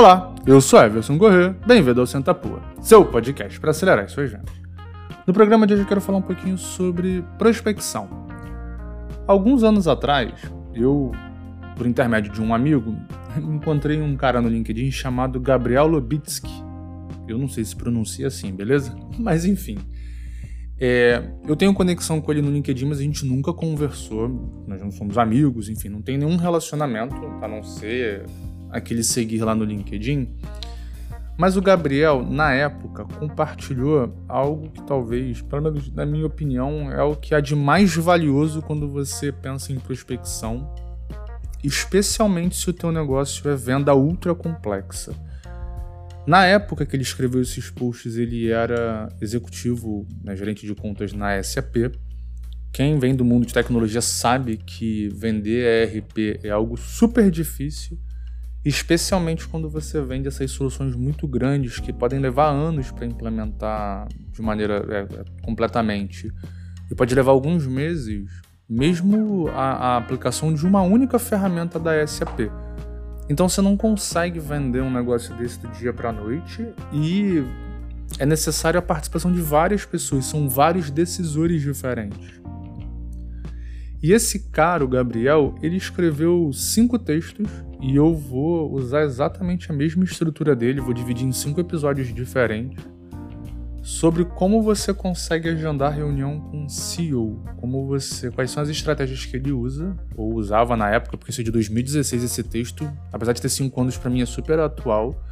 Olá, eu sou Everson Corrêa, bem-vindo ao Senta Pua, seu podcast para acelerar as suas vendas. No programa de hoje eu quero falar um pouquinho sobre prospecção. Alguns anos atrás, eu, por intermédio de um amigo, encontrei um cara no LinkedIn chamado Gabriel Lobitsky. Eu não sei se pronuncia assim, beleza? Mas enfim. É, eu tenho conexão com ele no LinkedIn, mas a gente nunca conversou. Nós não somos amigos, enfim, não tem nenhum relacionamento, a não ser aquele seguir lá no LinkedIn. Mas o Gabriel, na época, compartilhou algo que talvez, pelo menos na minha opinião, é o que há de mais valioso quando você pensa em prospecção, especialmente se o teu negócio é venda ultra complexa. Na época que ele escreveu esses posts, ele era executivo, né, gerente de contas na SAP. Quem vem do mundo de tecnologia sabe que vender ERP é algo super difícil especialmente quando você vende essas soluções muito grandes que podem levar anos para implementar de maneira é, é, completamente e pode levar alguns meses, mesmo a, a, aplicação de uma única ferramenta da SAP. Então você não consegue vender um negócio desse do dia para a noite e é necessário a participação de várias pessoas, são vários decisores diferentes. E esse cara, o Gabriel, ele escreveu cinco textos e eu vou usar exatamente a mesma estrutura dele, vou dividir em cinco episódios diferentes sobre como você consegue agendar reunião com o CEO, como você, quais são as estratégias que ele usa ou usava na época, porque isso é de 2016 esse texto, apesar de ter cinco anos para mim é super atual.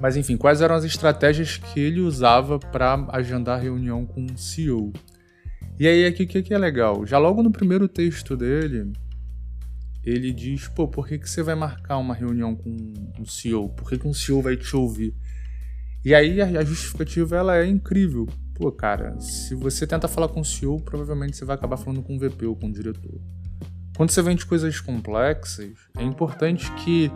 Mas enfim, quais eram as estratégias que ele usava para agendar reunião com o CEO? E aí aqui o que, que é legal? Já logo no primeiro texto dele, ele diz, pô, por que, que você vai marcar uma reunião com um CEO? Por que, que um CEO vai te ouvir? E aí a justificativa ela é incrível. Pô, cara, se você tenta falar com o CEO, provavelmente você vai acabar falando com o VP ou com o diretor. Quando você vende coisas complexas, é importante que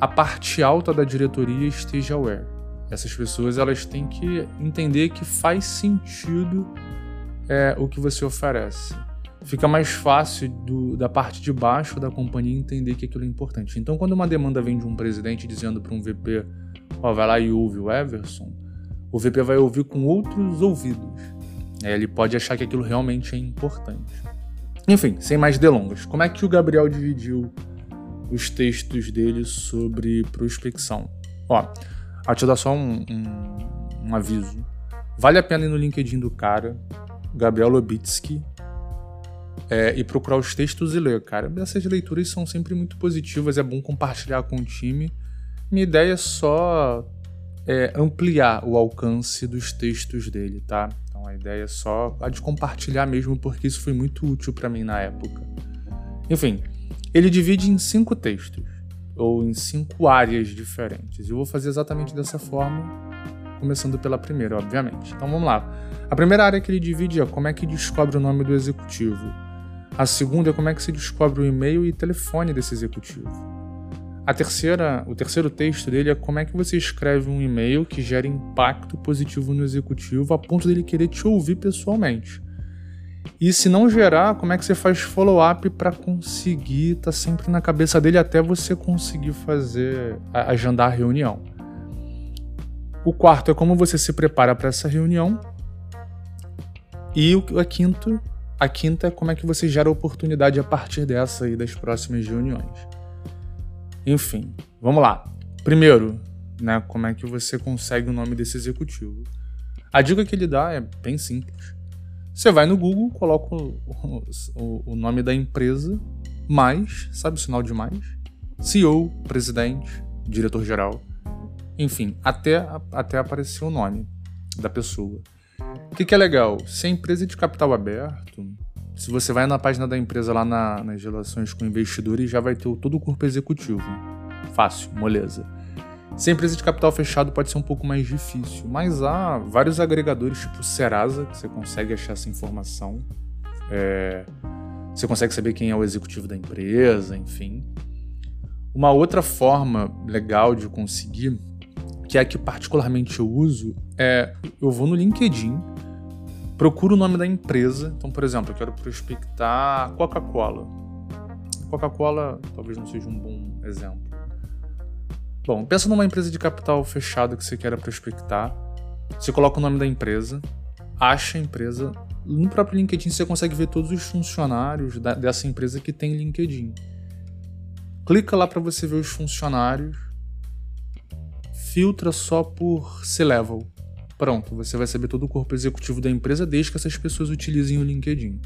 a parte alta da diretoria esteja aware. Essas pessoas elas têm que entender que faz sentido é, o que você oferece fica mais fácil do, da parte de baixo da companhia entender que aquilo é importante. Então, quando uma demanda vem de um presidente dizendo para um VP, ó, vai lá e ouve o Everson, o VP vai ouvir com outros ouvidos. É, ele pode achar que aquilo realmente é importante. Enfim, sem mais delongas, como é que o Gabriel dividiu os textos dele sobre prospecção? Ó, vou te dar só um, um, um aviso. Vale a pena ir no LinkedIn do cara, Gabriel Lobitsky, é, e procurar os textos e ler, cara. Essas leituras são sempre muito positivas, é bom compartilhar com o time. Minha ideia é só é, ampliar o alcance dos textos dele, tá? Então a ideia é só a de compartilhar mesmo, porque isso foi muito útil para mim na época. Enfim, ele divide em cinco textos, ou em cinco áreas diferentes. Eu vou fazer exatamente dessa forma, começando pela primeira, obviamente. Então vamos lá. A primeira área que ele divide é como é que descobre o nome do executivo. A segunda é como é que se descobre o e-mail e telefone desse executivo. A terceira, o terceiro texto dele é como é que você escreve um e-mail que gera impacto positivo no executivo a ponto dele querer te ouvir pessoalmente. E se não gerar, como é que você faz follow-up para conseguir estar tá sempre na cabeça dele até você conseguir fazer agendar a reunião. O quarto é como você se prepara para essa reunião. E o quinto a quinta é como é que você gera oportunidade a partir dessa e das próximas reuniões. Enfim, vamos lá. Primeiro, né, como é que você consegue o nome desse executivo? A dica que ele dá é bem simples. Você vai no Google, coloca o, o, o nome da empresa, mais, sabe o sinal de mais? CEO, presidente, diretor-geral, enfim, até, até aparecer o nome da pessoa. O que, que, é legal? Se a empresa é de capital aberto, se você vai na página da empresa lá na, nas relações com investidores, já vai ter todo o corpo executivo. Fácil, moleza. Se a empresa de capital fechado pode ser um pouco mais difícil, mas há vários agregadores tipo Serasa que você consegue achar essa informação. É, você consegue saber quem é o executivo da empresa, enfim. Uma outra forma legal de conseguir que é a que particularmente eu uso, é eu vou no LinkedIn, procuro o nome da empresa. Então, por exemplo, eu quero prospectar Coca-Cola. Coca-Cola talvez não seja um bom exemplo. Bom, pensa numa empresa de capital fechado que você queira prospectar. Você coloca o nome da empresa, acha a empresa. No próprio LinkedIn você consegue ver todos os funcionários da, dessa empresa que tem LinkedIn. Clica lá para você ver os funcionários. Filtra só por C-Level. Pronto, você vai saber todo o corpo executivo da empresa desde que essas pessoas utilizem o LinkedIn.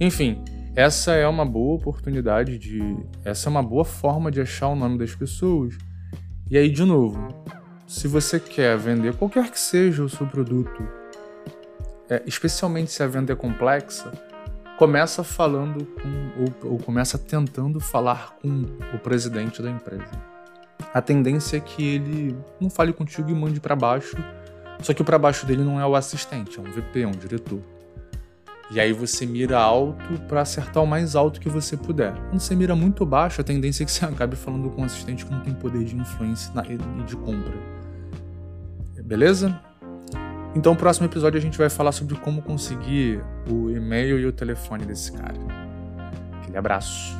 Enfim, essa é uma boa oportunidade de. Essa é uma boa forma de achar o nome das pessoas. E aí, de novo, se você quer vender qualquer que seja o seu produto, é, especialmente se a venda é complexa, começa falando com, ou, ou começa tentando falar com o presidente da empresa. A tendência é que ele não fale contigo e mande para baixo, só que o para baixo dele não é o assistente, é um VP, é um diretor. E aí você mira alto para acertar o mais alto que você puder. Quando você mira muito baixo, a tendência é que você acabe falando com um assistente que não tem poder de influência e de compra. Beleza? Então, no próximo episódio a gente vai falar sobre como conseguir o e-mail e o telefone desse cara. Aquele abraço.